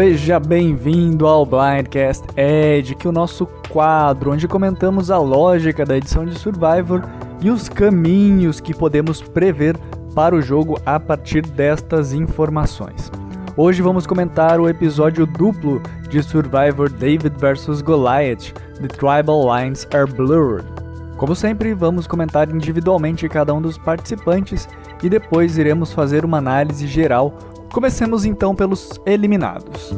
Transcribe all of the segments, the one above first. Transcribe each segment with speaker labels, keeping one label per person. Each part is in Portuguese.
Speaker 1: Seja bem-vindo ao Blindcast Edge, que é o nosso quadro onde comentamos a lógica da edição de Survivor e os caminhos que podemos prever para o jogo a partir destas informações. Hoje vamos comentar o episódio duplo de Survivor David vs Goliath, The Tribal Lines Are Blurred. Como sempre, vamos comentar individualmente cada um dos participantes e depois iremos fazer uma análise geral Comecemos então pelos eliminados.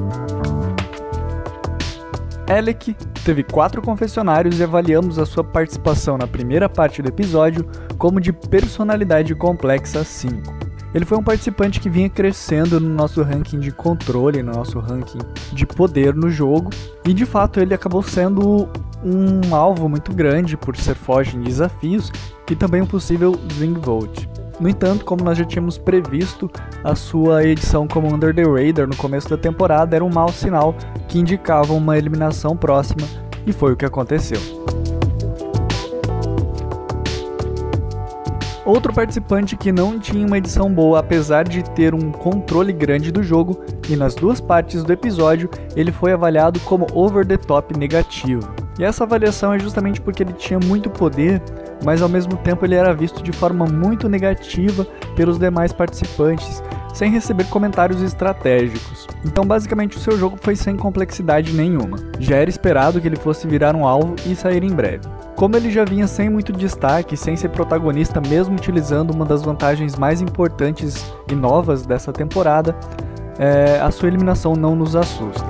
Speaker 1: Alec teve quatro confessionários e avaliamos a sua participação na primeira parte do episódio como de personalidade complexa 5. Ele foi um participante que vinha crescendo no nosso ranking de controle, no nosso ranking de poder no jogo, e de fato ele acabou sendo um alvo muito grande por ser forte em desafios e também um possível swing vote. No entanto, como nós já tínhamos previsto, a sua edição como Under the Radar no começo da temporada era um mau sinal que indicava uma eliminação próxima, e foi o que aconteceu. Outro participante que não tinha uma edição boa, apesar de ter um controle grande do jogo, e nas duas partes do episódio ele foi avaliado como over the top negativo. E essa avaliação é justamente porque ele tinha muito poder, mas ao mesmo tempo ele era visto de forma muito negativa pelos demais participantes, sem receber comentários estratégicos. Então, basicamente, o seu jogo foi sem complexidade nenhuma. Já era esperado que ele fosse virar um alvo e sair em breve. Como ele já vinha sem muito destaque, sem ser protagonista, mesmo utilizando uma das vantagens mais importantes e novas dessa temporada, é, a sua eliminação não nos assusta.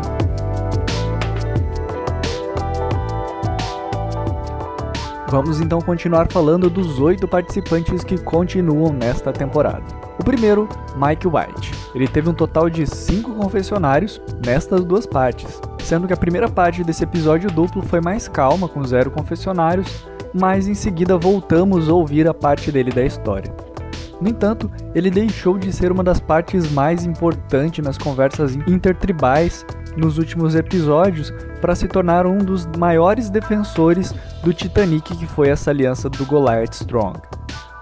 Speaker 1: Vamos então continuar falando dos oito participantes que continuam nesta temporada. O primeiro, Mike White. Ele teve um total de cinco confessionários nestas duas partes, sendo que a primeira parte desse episódio duplo foi mais calma, com zero confessionários, mas em seguida voltamos a ouvir a parte dele da história. No entanto, ele deixou de ser uma das partes mais importantes nas conversas intertribais nos últimos episódios para se tornar um dos maiores defensores do Titanic, que foi essa aliança do Goliath Strong.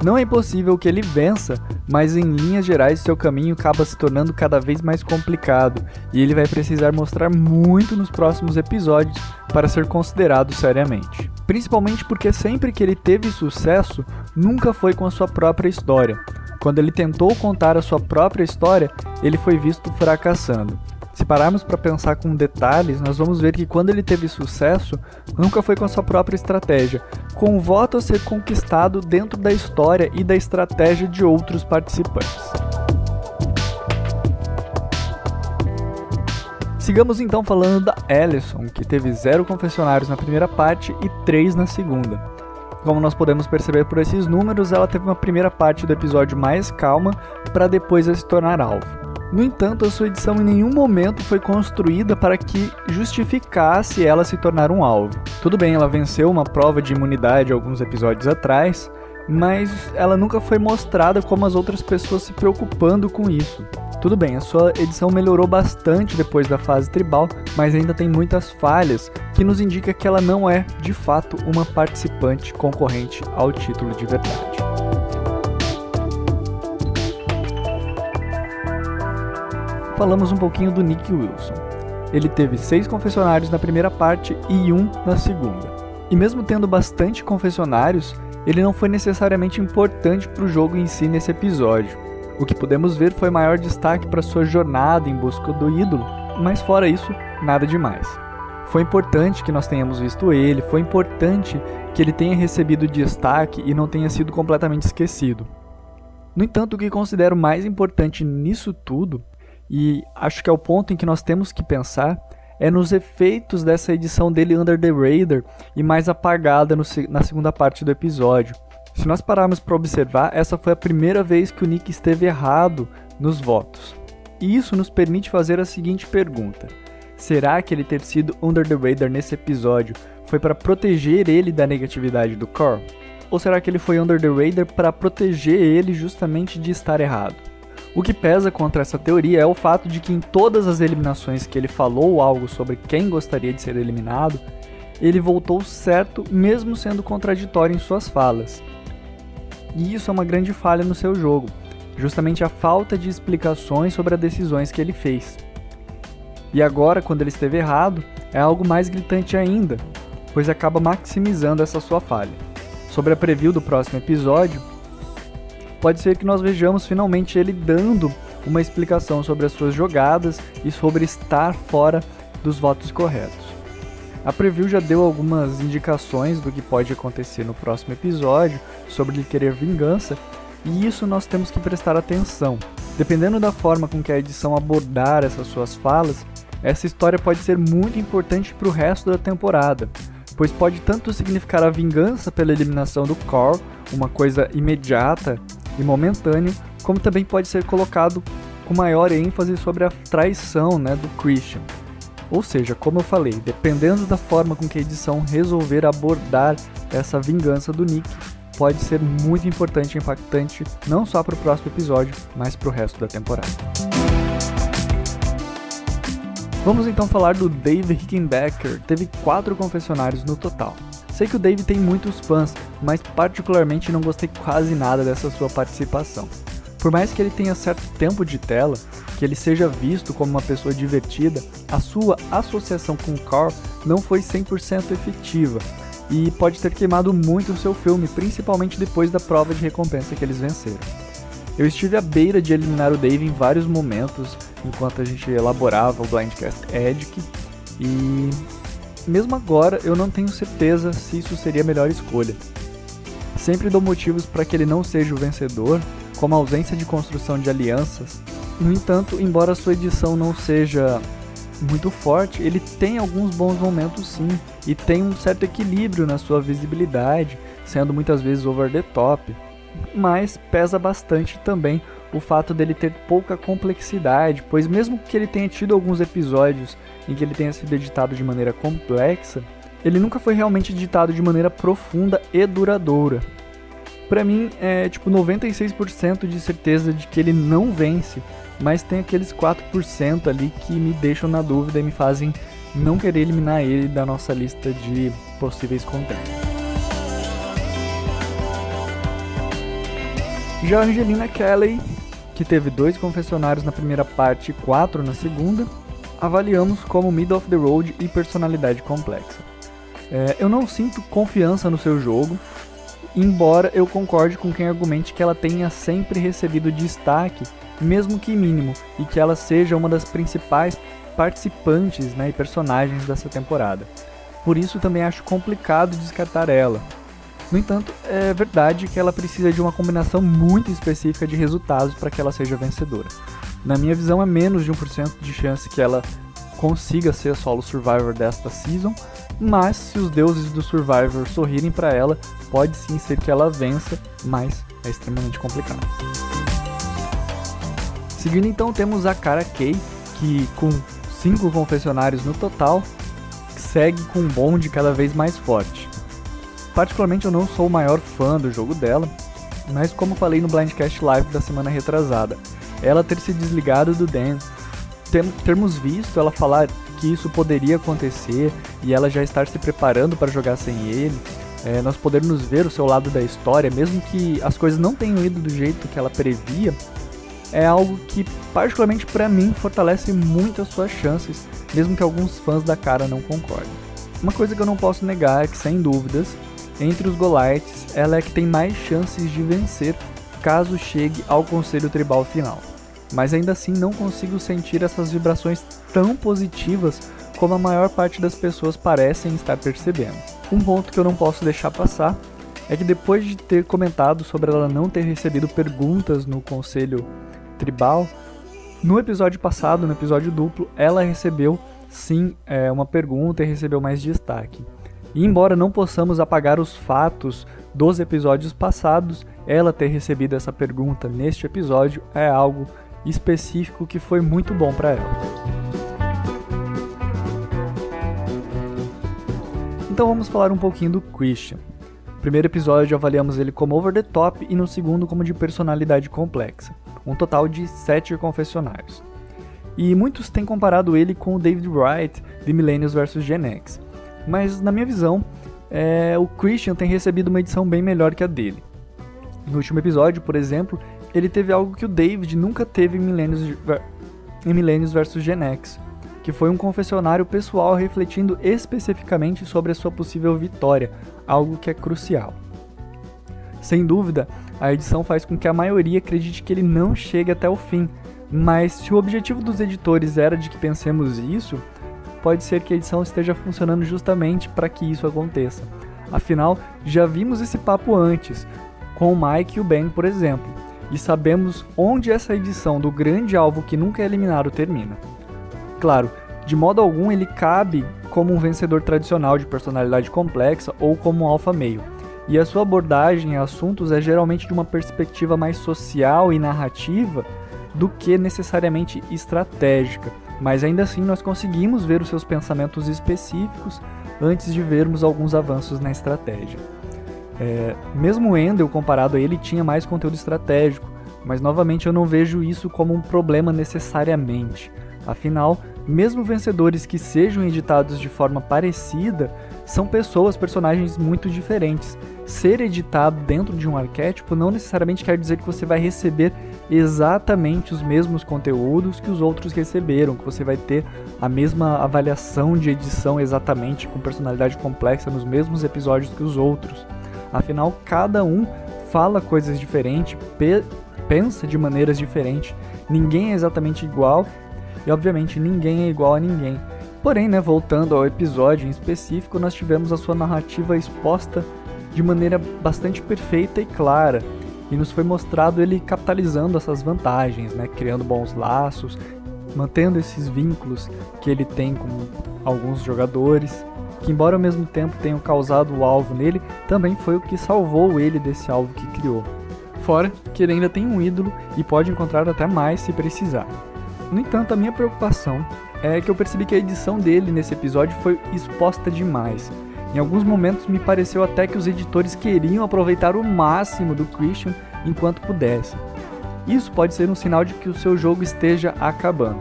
Speaker 1: Não é impossível que ele vença, mas em linhas gerais seu caminho acaba se tornando cada vez mais complicado e ele vai precisar mostrar muito nos próximos episódios para ser considerado seriamente. Principalmente porque sempre que ele teve sucesso, nunca foi com a sua própria história. Quando ele tentou contar a sua própria história, ele foi visto fracassando. Se pararmos para pensar com detalhes, nós vamos ver que quando ele teve sucesso, nunca foi com a sua própria estratégia, com o voto a ser conquistado dentro da história e da estratégia de outros participantes. Sigamos então falando da Alison, que teve zero confessionários na primeira parte e três na segunda. Como nós podemos perceber por esses números, ela teve uma primeira parte do episódio mais calma para depois se tornar alvo. No entanto, a sua edição em nenhum momento foi construída para que justificasse ela se tornar um alvo. Tudo bem, ela venceu uma prova de imunidade alguns episódios atrás, mas ela nunca foi mostrada como as outras pessoas se preocupando com isso. Tudo bem, a sua edição melhorou bastante depois da fase tribal, mas ainda tem muitas falhas que nos indica que ela não é, de fato, uma participante concorrente ao título de verdade. Falamos um pouquinho do Nick Wilson. Ele teve seis confessionários na primeira parte e um na segunda. E mesmo tendo bastante confessionários, ele não foi necessariamente importante para o jogo em si nesse episódio. O que podemos ver foi maior destaque para sua jornada em busca do ídolo, mas fora isso, nada demais. Foi importante que nós tenhamos visto ele, foi importante que ele tenha recebido destaque e não tenha sido completamente esquecido. No entanto, o que considero mais importante nisso tudo e acho que é o ponto em que nós temos que pensar é nos efeitos dessa edição dele Under the Radar e mais apagada no, na segunda parte do episódio. Se nós pararmos para observar, essa foi a primeira vez que o Nick esteve errado nos votos. E isso nos permite fazer a seguinte pergunta: será que ele ter sido Under the Radar nesse episódio foi para proteger ele da negatividade do Core? Ou será que ele foi Under the Radar para proteger ele justamente de estar errado? O que pesa contra essa teoria é o fato de que em todas as eliminações que ele falou algo sobre quem gostaria de ser eliminado, ele voltou certo mesmo sendo contraditório em suas falas. E isso é uma grande falha no seu jogo, justamente a falta de explicações sobre as decisões que ele fez. E agora, quando ele esteve errado, é algo mais gritante ainda, pois acaba maximizando essa sua falha. Sobre a preview do próximo episódio, pode ser que nós vejamos finalmente ele dando uma explicação sobre as suas jogadas e sobre estar fora dos votos corretos. A preview já deu algumas indicações do que pode acontecer no próximo episódio sobre ele querer vingança, e isso nós temos que prestar atenção. Dependendo da forma com que a edição abordar essas suas falas, essa história pode ser muito importante para o resto da temporada, pois pode tanto significar a vingança pela eliminação do Core, uma coisa imediata e momentânea, como também pode ser colocado com maior ênfase sobre a traição né, do Christian. Ou seja, como eu falei, dependendo da forma com que a edição resolver abordar essa vingança do Nick, pode ser muito importante e impactante não só para o próximo episódio, mas para o resto da temporada. Vamos então falar do Dave Rickenbacker. Teve quatro confessionários no total. Sei que o Dave tem muitos fãs, mas particularmente não gostei quase nada dessa sua participação. Por mais que ele tenha certo tempo de tela, que ele seja visto como uma pessoa divertida, a sua associação com Carl não foi 100% efetiva e pode ter queimado muito o seu filme, principalmente depois da prova de recompensa que eles venceram. Eu estive à beira de eliminar o Dave em vários momentos enquanto a gente elaborava o Blindcast Edic e mesmo agora eu não tenho certeza se isso seria a melhor escolha. Sempre dou motivos para que ele não seja o vencedor, como a ausência de construção de alianças no entanto, embora sua edição não seja muito forte, ele tem alguns bons momentos sim, e tem um certo equilíbrio na sua visibilidade, sendo muitas vezes over the top. Mas pesa bastante também o fato dele ter pouca complexidade, pois mesmo que ele tenha tido alguns episódios em que ele tenha sido editado de maneira complexa, ele nunca foi realmente editado de maneira profunda e duradoura. Para mim é tipo 96% de certeza de que ele não vence, mas tem aqueles 4% ali que me deixam na dúvida e me fazem não querer eliminar ele da nossa lista de possíveis contenders. Já Angelina Kelly, que teve dois confessionários na primeira parte e quatro na segunda, avaliamos como middle of the road e personalidade complexa. É, eu não sinto confiança no seu jogo, embora eu concorde com quem argumente que ela tenha sempre recebido destaque mesmo que mínimo, e que ela seja uma das principais participantes né, e personagens dessa temporada. Por isso também acho complicado descartar ela. No entanto, é verdade que ela precisa de uma combinação muito específica de resultados para que ela seja vencedora. Na minha visão, é menos de 1% de chance que ela consiga ser a solo survivor desta season, mas se os deuses do survivor sorrirem para ela, pode sim ser que ela vença, mas é extremamente complicado. Seguindo então temos a Cara Kay, que com cinco confessionários no total, segue com um bonde cada vez mais forte. Particularmente eu não sou o maior fã do jogo dela, mas como falei no Blindcast Live da semana retrasada, ela ter se desligado do Dan, ter, termos visto ela falar que isso poderia acontecer e ela já estar se preparando para jogar sem ele, é, nós podermos ver o seu lado da história, mesmo que as coisas não tenham ido do jeito que ela previa, é algo que, particularmente para mim, fortalece muito as suas chances, mesmo que alguns fãs da cara não concordem. Uma coisa que eu não posso negar é que, sem dúvidas, entre os Golites, ela é que tem mais chances de vencer caso chegue ao Conselho Tribal final. Mas ainda assim não consigo sentir essas vibrações tão positivas como a maior parte das pessoas parecem estar percebendo. Um ponto que eu não posso deixar passar é que depois de ter comentado sobre ela não ter recebido perguntas no Conselho tribal. No episódio passado, no episódio duplo, ela recebeu sim é, uma pergunta e recebeu mais destaque. E embora não possamos apagar os fatos dos episódios passados, ela ter recebido essa pergunta neste episódio é algo específico que foi muito bom para ela. Então vamos falar um pouquinho do Christian. No primeiro episódio avaliamos ele como over the top e no segundo como de personalidade complexa um total de sete confessionários. E muitos têm comparado ele com o David Wright de Millennials vs Gen X. Mas na minha visão, é, o Christian tem recebido uma edição bem melhor que a dele. No último episódio, por exemplo, ele teve algo que o David nunca teve em Millennials, em vs Gen X. que foi um confessionário pessoal refletindo especificamente sobre a sua possível vitória, algo que é crucial. Sem dúvida, a edição faz com que a maioria acredite que ele não chegue até o fim, mas se o objetivo dos editores era de que pensemos isso, pode ser que a edição esteja funcionando justamente para que isso aconteça. Afinal, já vimos esse papo antes, com o Mike e o Ben, por exemplo, e sabemos onde essa edição do grande alvo que nunca é eliminado termina. Claro, de modo algum ele cabe como um vencedor tradicional de personalidade complexa ou como um alfa meio, e a sua abordagem a assuntos é geralmente de uma perspectiva mais social e narrativa do que necessariamente estratégica, mas ainda assim nós conseguimos ver os seus pensamentos específicos antes de vermos alguns avanços na estratégia. É, mesmo o Endel, comparado a ele, tinha mais conteúdo estratégico, mas novamente eu não vejo isso como um problema necessariamente. Afinal, mesmo vencedores que sejam editados de forma parecida, são pessoas, personagens muito diferentes. Ser editado dentro de um arquétipo não necessariamente quer dizer que você vai receber exatamente os mesmos conteúdos que os outros receberam, que você vai ter a mesma avaliação de edição exatamente com personalidade complexa nos mesmos episódios que os outros. Afinal, cada um fala coisas diferentes, pe pensa de maneiras diferentes, ninguém é exatamente igual e, obviamente, ninguém é igual a ninguém. Porém, né, voltando ao episódio em específico, nós tivemos a sua narrativa exposta de maneira bastante perfeita e clara, e nos foi mostrado ele capitalizando essas vantagens, né, criando bons laços, mantendo esses vínculos que ele tem com alguns jogadores, que embora ao mesmo tempo tenham causado o alvo nele, também foi o que salvou ele desse alvo que criou. Fora que ele ainda tem um ídolo e pode encontrar até mais se precisar. No entanto, a minha preocupação é que eu percebi que a edição dele nesse episódio foi exposta demais. Em alguns momentos me pareceu até que os editores queriam aproveitar o máximo do Christian enquanto pudessem. Isso pode ser um sinal de que o seu jogo esteja acabando.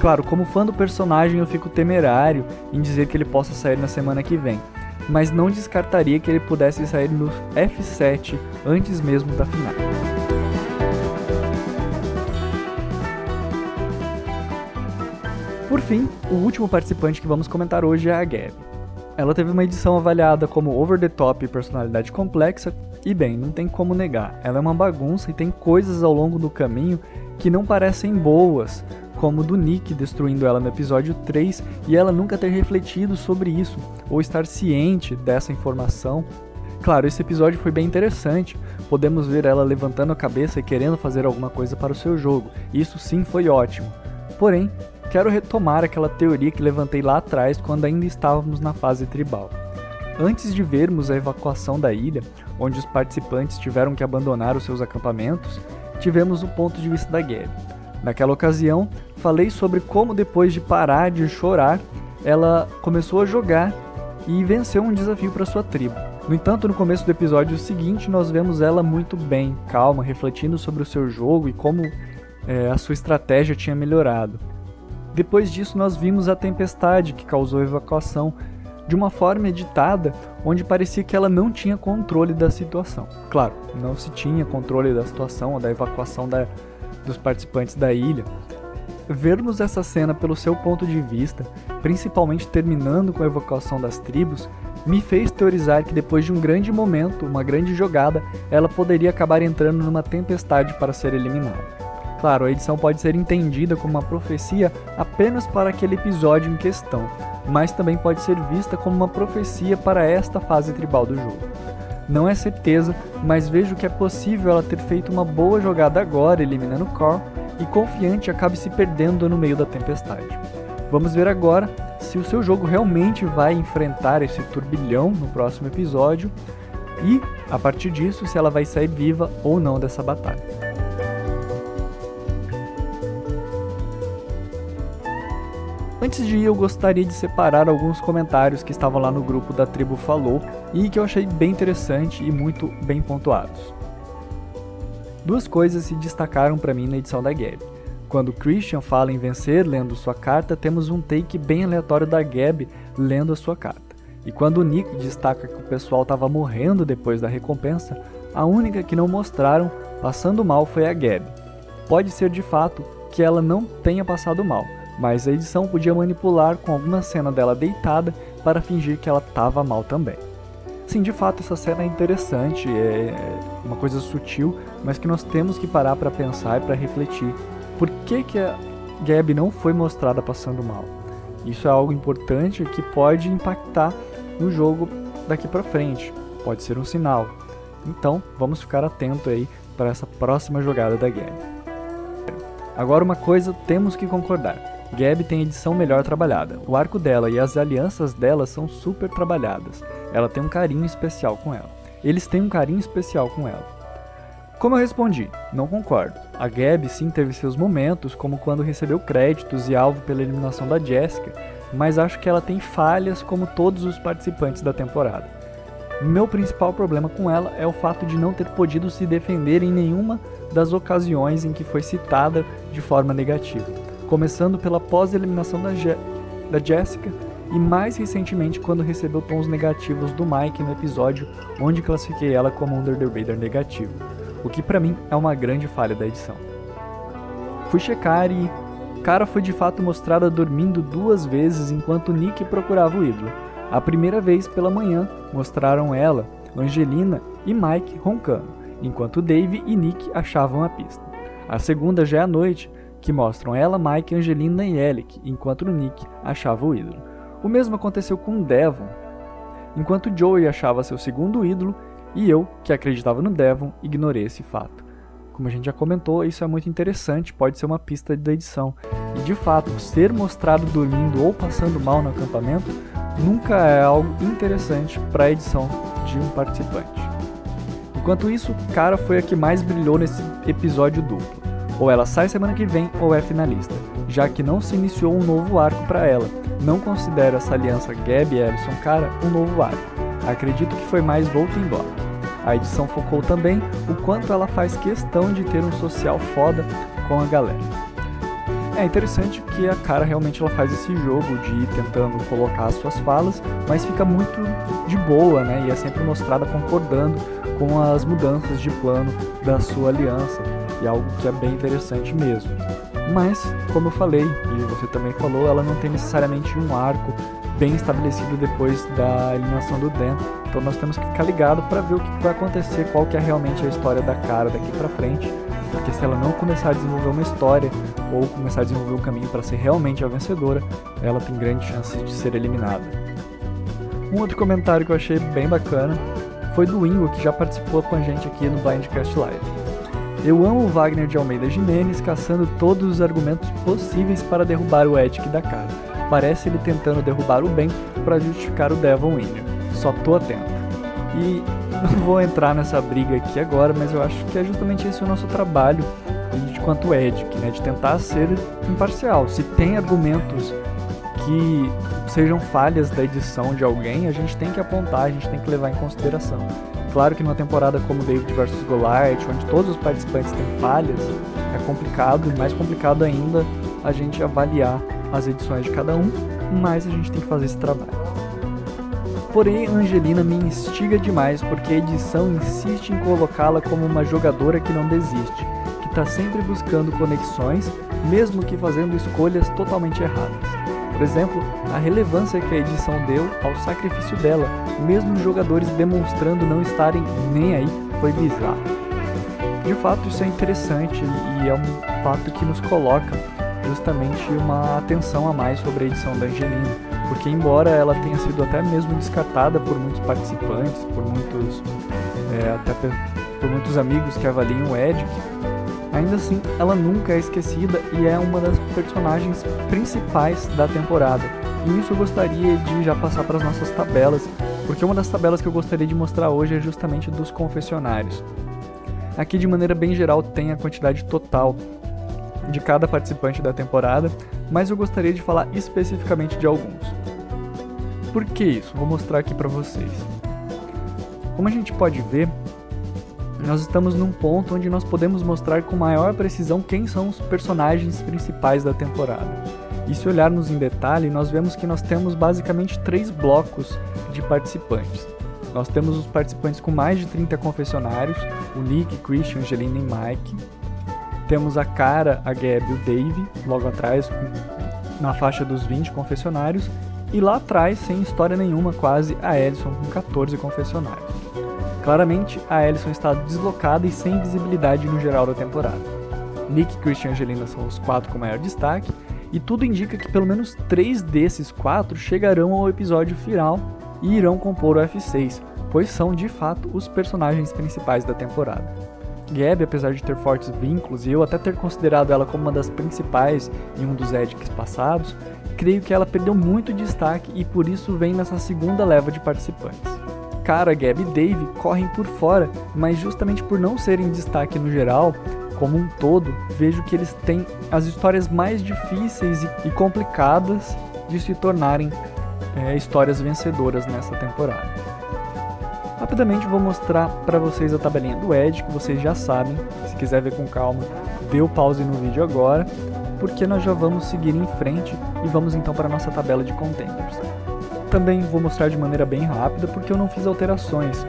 Speaker 1: Claro, como fã do personagem, eu fico temerário em dizer que ele possa sair na semana que vem, mas não descartaria que ele pudesse sair no F7 antes mesmo da final. Por fim, o último participante que vamos comentar hoje é a Gabi. Ela teve uma edição avaliada como over the top e personalidade complexa, e bem, não tem como negar, ela é uma bagunça e tem coisas ao longo do caminho que não parecem boas, como do Nick destruindo ela no episódio 3 e ela nunca ter refletido sobre isso ou estar ciente dessa informação. Claro, esse episódio foi bem interessante. Podemos ver ela levantando a cabeça e querendo fazer alguma coisa para o seu jogo. Isso sim foi ótimo. Porém, quero retomar aquela teoria que levantei lá atrás quando ainda estávamos na fase tribal. Antes de vermos a evacuação da ilha, onde os participantes tiveram que abandonar os seus acampamentos, tivemos o ponto de vista da Gabi. Naquela ocasião, falei sobre como depois de parar de chorar, ela começou a jogar e venceu um desafio para sua tribo. No entanto, no começo do episódio seguinte, nós vemos ela muito bem, calma, refletindo sobre o seu jogo e como é, a sua estratégia tinha melhorado. Depois disso, nós vimos a tempestade que causou a evacuação de uma forma editada onde parecia que ela não tinha controle da situação. Claro, não se tinha controle da situação ou da evacuação da, dos participantes da ilha, vermos essa cena pelo seu ponto de vista, principalmente terminando com a evocação das tribos, me fez teorizar que depois de um grande momento, uma grande jogada, ela poderia acabar entrando numa tempestade para ser eliminada. Claro, a edição pode ser entendida como uma profecia apenas para aquele episódio em questão, mas também pode ser vista como uma profecia para esta fase tribal do jogo. Não é certeza, mas vejo que é possível ela ter feito uma boa jogada agora, eliminando Core, e confiante acabe se perdendo no meio da tempestade. Vamos ver agora se o seu jogo realmente vai enfrentar esse turbilhão no próximo episódio e, a partir disso, se ela vai sair viva ou não dessa batalha. Antes de ir, eu gostaria de separar alguns comentários que estavam lá no grupo da Tribo Falou e que eu achei bem interessante e muito bem pontuados. Duas coisas se destacaram para mim na edição da Gab. Quando Christian fala em vencer lendo sua carta, temos um take bem aleatório da Gab lendo a sua carta. E quando o Nick destaca que o pessoal estava morrendo depois da recompensa, a única que não mostraram passando mal foi a Gab. Pode ser de fato que ela não tenha passado mal, mas a edição podia manipular com alguma cena dela deitada para fingir que ela estava mal também. Sim, de fato, essa cena é interessante, é uma coisa sutil, mas que nós temos que parar para pensar e para refletir. Por que, que a Gabi não foi mostrada passando mal? Isso é algo importante que pode impactar no jogo daqui para frente. Pode ser um sinal. Então, vamos ficar atento aí para essa próxima jogada da Gabi. Agora uma coisa temos que concordar. Gabi tem edição melhor trabalhada. O arco dela e as alianças dela são super trabalhadas. Ela tem um carinho especial com ela. Eles têm um carinho especial com ela. Como eu respondi, não concordo. A Gabi sim teve seus momentos, como quando recebeu créditos e alvo pela eliminação da Jessica, mas acho que ela tem falhas como todos os participantes da temporada. Meu principal problema com ela é o fato de não ter podido se defender em nenhuma das ocasiões em que foi citada de forma negativa começando pela pós-eliminação da, Je da Jessica e mais recentemente quando recebeu tons negativos do Mike no episódio onde classifiquei ela como Under the Radar negativo, o que para mim é uma grande falha da edição. Fui checar e Cara foi de fato mostrada dormindo duas vezes enquanto Nick procurava o ídolo. A primeira vez pela manhã mostraram ela, Angelina e Mike roncando, enquanto Dave e Nick achavam a pista. A segunda já é à noite, que mostram ela, Mike, Angelina e Alec, enquanto Nick achava o ídolo. O mesmo aconteceu com Devon, enquanto Joey achava seu segundo ídolo e eu, que acreditava no Devon, ignorei esse fato. Como a gente já comentou, isso é muito interessante, pode ser uma pista da edição. E de fato, ser mostrado dormindo ou passando mal no acampamento nunca é algo interessante para a edição de um participante. Enquanto isso, Cara foi a que mais brilhou nesse episódio duplo. Ou ela sai semana que vem ou é finalista, já que não se iniciou um novo arco para ela. Não considero essa aliança Gabi Ellison cara um novo arco. Acredito que foi mais volta embora. A edição focou também o quanto ela faz questão de ter um social foda com a galera. É interessante que a cara realmente ela faz esse jogo de ir tentando colocar as suas falas, mas fica muito de boa, né? E é sempre mostrada concordando com as mudanças de plano da sua aliança e algo que é bem interessante mesmo. Mas, como eu falei, e você também falou, ela não tem necessariamente um arco bem estabelecido depois da eliminação do Dan. Então nós temos que ficar ligado para ver o que vai acontecer, qual que é realmente a história da cara daqui para frente. Porque se ela não começar a desenvolver uma história ou começar a desenvolver um caminho para ser realmente a vencedora, ela tem grandes chances de ser eliminada. Um outro comentário que eu achei bem bacana foi do Ingo, que já participou com a gente aqui no Blindcast Live. Eu amo o Wagner de Almeida Jimenez caçando todos os argumentos possíveis para derrubar o Edic da cara. Parece ele tentando derrubar o bem para justificar o Devon Winner. Só tô atento. E não vou entrar nessa briga aqui agora, mas eu acho que é justamente esse o nosso trabalho quanto Edic, né? De tentar ser imparcial. Se tem argumentos que sejam falhas da edição de alguém, a gente tem que apontar, a gente tem que levar em consideração. Claro que numa temporada como David vs Goliath, onde todos os participantes têm falhas, é complicado e mais complicado ainda a gente avaliar as edições de cada um, mas a gente tem que fazer esse trabalho. Porém, Angelina me instiga demais porque a edição insiste em colocá-la como uma jogadora que não desiste, que está sempre buscando conexões, mesmo que fazendo escolhas totalmente erradas. Por exemplo, a relevância que a edição deu ao sacrifício dela, mesmo os jogadores demonstrando não estarem nem aí, foi bizarro. De fato, isso é interessante e é um fato que nos coloca justamente uma atenção a mais sobre a edição da Angelina, porque embora ela tenha sido até mesmo descartada por muitos participantes, por muitos é, até por muitos amigos que avaliam o Edic, Ainda assim, ela nunca é esquecida e é uma das personagens principais da temporada. E isso eu gostaria de já passar para as nossas tabelas, porque uma das tabelas que eu gostaria de mostrar hoje é justamente dos confessionários. Aqui, de maneira bem geral, tem a quantidade total de cada participante da temporada, mas eu gostaria de falar especificamente de alguns. Por que isso? Vou mostrar aqui para vocês. Como a gente pode ver, nós estamos num ponto onde nós podemos mostrar com maior precisão quem são os personagens principais da temporada. E se olharmos em detalhe, nós vemos que nós temos basicamente três blocos de participantes. Nós temos os participantes com mais de 30 confessionários, o Nick, Christian, Angelina e Mike. Temos a Cara, a Gab e o Dave, logo atrás, na faixa dos 20 confessionários, e lá atrás, sem história nenhuma, quase, a Ellison com 14 confessionários. Claramente, a Ellison está deslocada e sem visibilidade no geral da temporada. Nick, Christian e Angelina são os quatro com maior destaque, e tudo indica que pelo menos três desses quatro chegarão ao episódio final e irão compor o F6, pois são de fato os personagens principais da temporada. Gabi, apesar de ter fortes vínculos e eu até ter considerado ela como uma das principais em um dos Edicts passados, creio que ela perdeu muito destaque e por isso vem nessa segunda leva de participantes. Cara, Gabi e Dave correm por fora, mas justamente por não serem destaque no geral, como um todo, vejo que eles têm as histórias mais difíceis e complicadas de se tornarem é, histórias vencedoras nessa temporada. Rapidamente vou mostrar para vocês a tabelinha do Ed, que vocês já sabem. Se quiser ver com calma, dê o pause no vídeo agora, porque nós já vamos seguir em frente e vamos então para a nossa tabela de contenders. Também vou mostrar de maneira bem rápida porque eu não fiz alterações.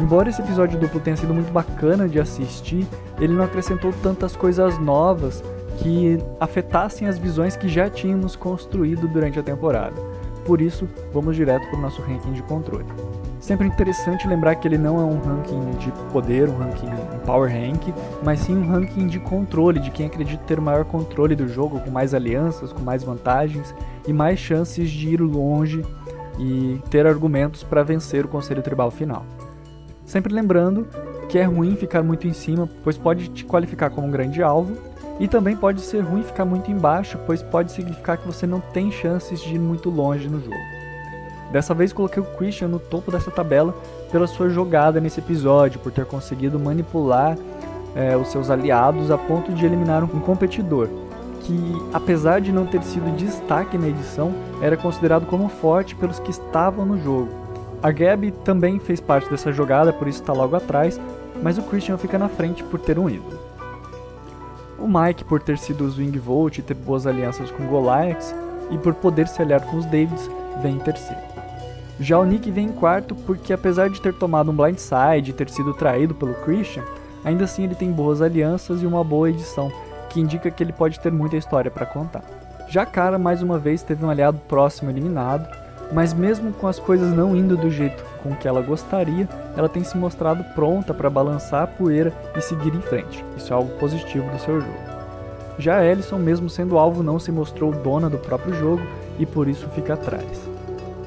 Speaker 1: Embora esse episódio duplo tenha sido muito bacana de assistir, ele não acrescentou tantas coisas novas que afetassem as visões que já tínhamos construído durante a temporada. Por isso, vamos direto para o nosso ranking de controle. Sempre interessante lembrar que ele não é um ranking de poder, um ranking um power rank, mas sim um ranking de controle, de quem acredita ter o maior controle do jogo, com mais alianças, com mais vantagens e mais chances de ir longe e ter argumentos para vencer o conselho tribal final. Sempre lembrando que é ruim ficar muito em cima, pois pode te qualificar como um grande alvo, e também pode ser ruim ficar muito embaixo, pois pode significar que você não tem chances de ir muito longe no jogo. Dessa vez coloquei o Christian no topo dessa tabela pela sua jogada nesse episódio, por ter conseguido manipular é, os seus aliados a ponto de eliminar um competidor, que apesar de não ter sido destaque na edição, era considerado como forte pelos que estavam no jogo. A Gabi também fez parte dessa jogada, por isso está logo atrás, mas o Christian fica na frente por ter um ídolo. O Mike por ter sido o Swing Volt e ter boas alianças com Goliaths, e por poder se aliar com os Davids, vem em terceiro. Já o Nick vem em quarto porque apesar de ter tomado um blindside e ter sido traído pelo Christian, ainda assim ele tem boas alianças e uma boa edição, que indica que ele pode ter muita história para contar. Já Cara mais uma vez teve um aliado próximo eliminado, mas mesmo com as coisas não indo do jeito com que ela gostaria, ela tem se mostrado pronta para balançar a poeira e seguir em frente. Isso é algo positivo do seu jogo. Já Ellison, mesmo sendo alvo, não se mostrou dona do próprio jogo e por isso fica atrás.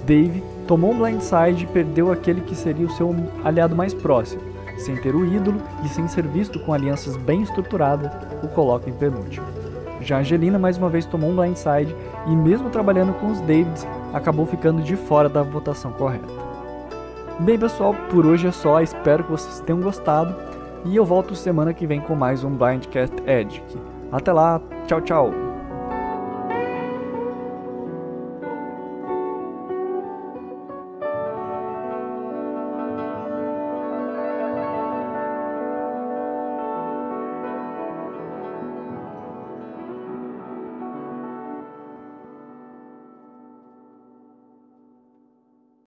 Speaker 1: Dave tomou um blindside e perdeu aquele que seria o seu aliado mais próximo. Sem ter o ídolo e sem ser visto com alianças bem estruturadas, o coloca em penúltimo. Já Angelina mais uma vez tomou um blindside e, mesmo trabalhando com os Davids, acabou ficando de fora da votação correta. Bem, pessoal, por hoje é só. Espero que vocês tenham gostado e eu volto semana que vem com mais um Blindcast Edge. Até lá, tchau, tchau!